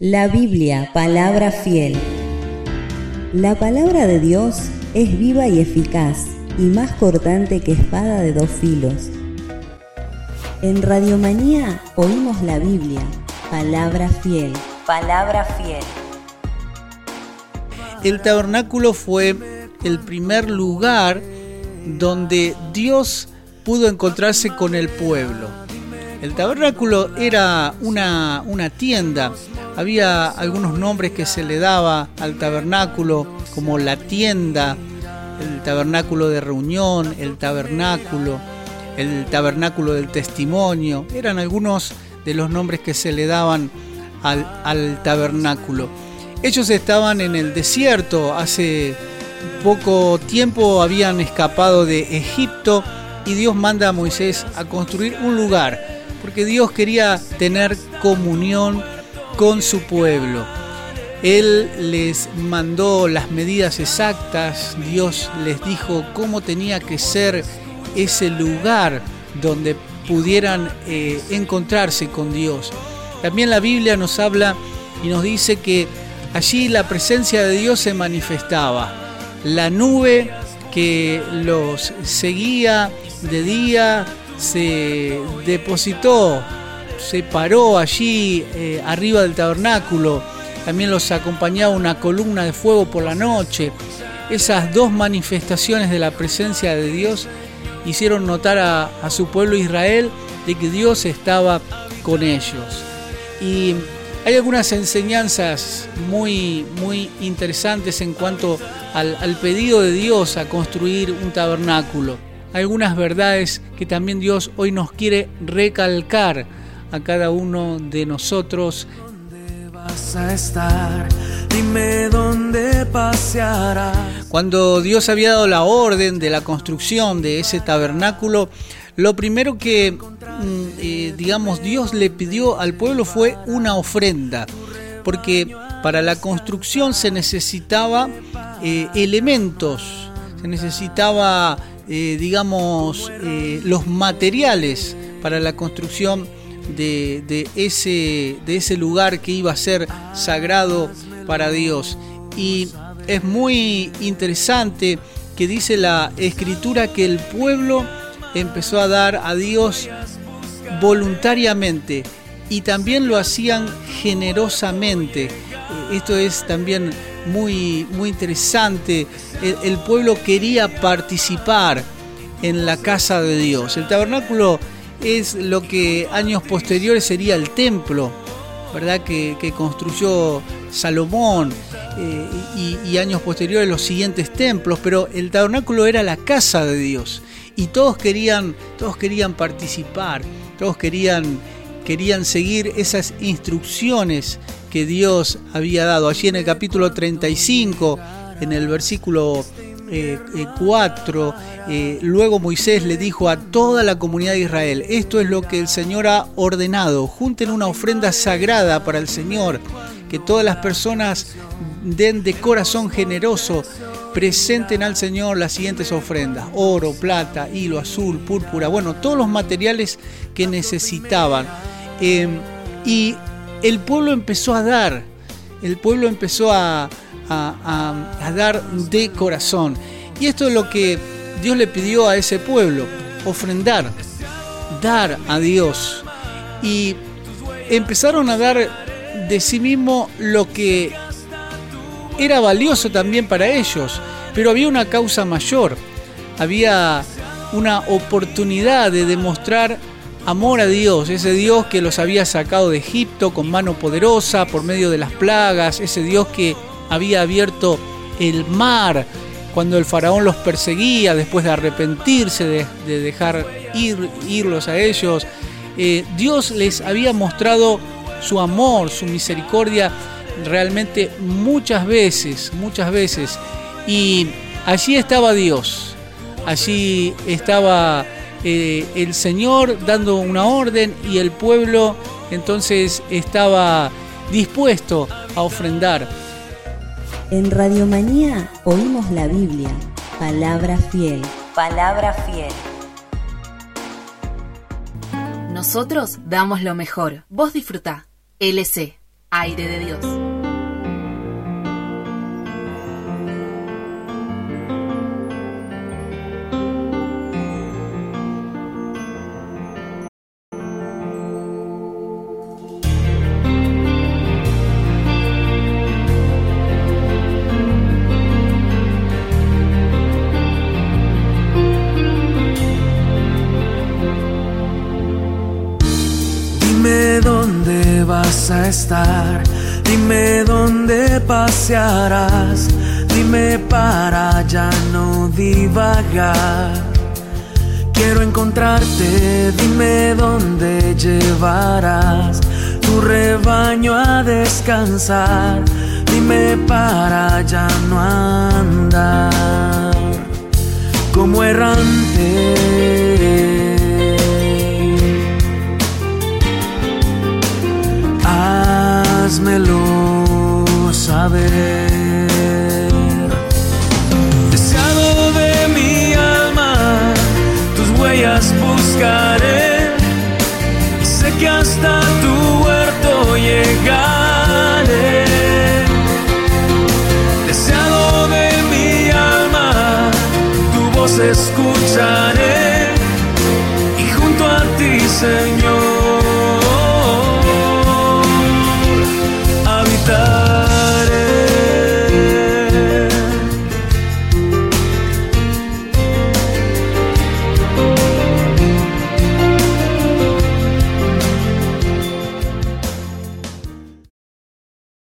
La Biblia, palabra fiel. La palabra de Dios es viva y eficaz y más cortante que espada de dos filos. En Radiomanía oímos la Biblia, palabra fiel. Palabra fiel. El tabernáculo fue el primer lugar donde Dios pudo encontrarse con el pueblo. El tabernáculo era una, una tienda había algunos nombres que se le daba al tabernáculo, como la tienda, el tabernáculo de reunión, el tabernáculo, el tabernáculo del testimonio. Eran algunos de los nombres que se le daban al, al tabernáculo. Ellos estaban en el desierto, hace poco tiempo habían escapado de Egipto y Dios manda a Moisés a construir un lugar, porque Dios quería tener comunión con su pueblo. Él les mandó las medidas exactas, Dios les dijo cómo tenía que ser ese lugar donde pudieran eh, encontrarse con Dios. También la Biblia nos habla y nos dice que allí la presencia de Dios se manifestaba. La nube que los seguía de día se depositó se paró allí eh, arriba del tabernáculo. También los acompañaba una columna de fuego por la noche. Esas dos manifestaciones de la presencia de Dios hicieron notar a, su pueblo Israel de que Dios estaba con ellos. Y hay algunas enseñanzas muy, muy interesantes en cuanto al, al pedido de Dios a construir un tabernáculo. Algunas verdades que también Dios hoy nos quiere recalcar a cada uno de nosotros. vas a estar? Dime dónde pasearás. Cuando Dios había dado la orden de la construcción de ese tabernáculo, lo primero que, mm, eh, digamos, Dios le pidió al pueblo fue una ofrenda, porque para la construcción se necesitaba eh, elementos, se necesitaba, eh, digamos, los materiales para la construcción de, ese, de ese lugar que iba a ser sagrado para Dios. Y es muy interesante que dice la escritura que el pueblo empezó a dar a Dios voluntariamente y también lo hacían generosamente. Esto es también muy, muy interesante. El, pueblo quería participar en la casa de Dios. El tabernáculo es lo que años posteriores sería el templo, ¿verdad? Que, construyó Salomón eh, y, y, años posteriores los siguientes templos, pero el tabernáculo era la casa de Dios y todos querían, todos querían participar, todos querían, querían seguir esas instrucciones que Dios había dado. Allí en el capítulo 35, en el versículo 4, eh, eh, luego Moisés le dijo a toda la comunidad de Israel, esto es lo que el Señor ha ordenado, junten una ofrenda sagrada para el Señor, que todas las personas den de corazón generoso, presenten al Señor las siguientes ofrendas, oro, plata, hilo azul, púrpura, bueno, todos los materiales que necesitaban. Em, y el pueblo empezó a dar, el pueblo empezó a, a, dar de corazón. Y esto es lo que Dios le pidió a ese pueblo, ofrendar, dar a Dios. Y empezaron a dar de sí mismo lo que era valioso también para ellos, pero había una causa mayor, había una oportunidad de demostrar amor a Dios, ese Dios que los había sacado de Egipto con mano poderosa por medio de las plagas, ese Dios que había abierto el mar cuando el faraón los perseguía después de arrepentirse, de, dejar ir, irlos a ellos. Eh, Dios les había mostrado su amor, su misericordia realmente muchas veces, muchas veces. Y allí estaba Dios, allí estaba eh, el Señor dando una orden y el pueblo entonces estaba dispuesto a ofrendar. En Radiomanía oímos la Biblia, palabra fiel. Palabra fiel. Nosotros damos lo mejor. Vos disfrutá. LC Aire de Dios. A estar. Dime dónde pasearás. Dime para ya no divagar. Quiero encontrarte, dime dónde llevarás tu rebaño a descansar. Dime para ya no andar como errante huellas buscaré. Sé que hasta tu huerto llegaré. Deseado de mi alma, tu voz escucharé. Y junto a ti, Señor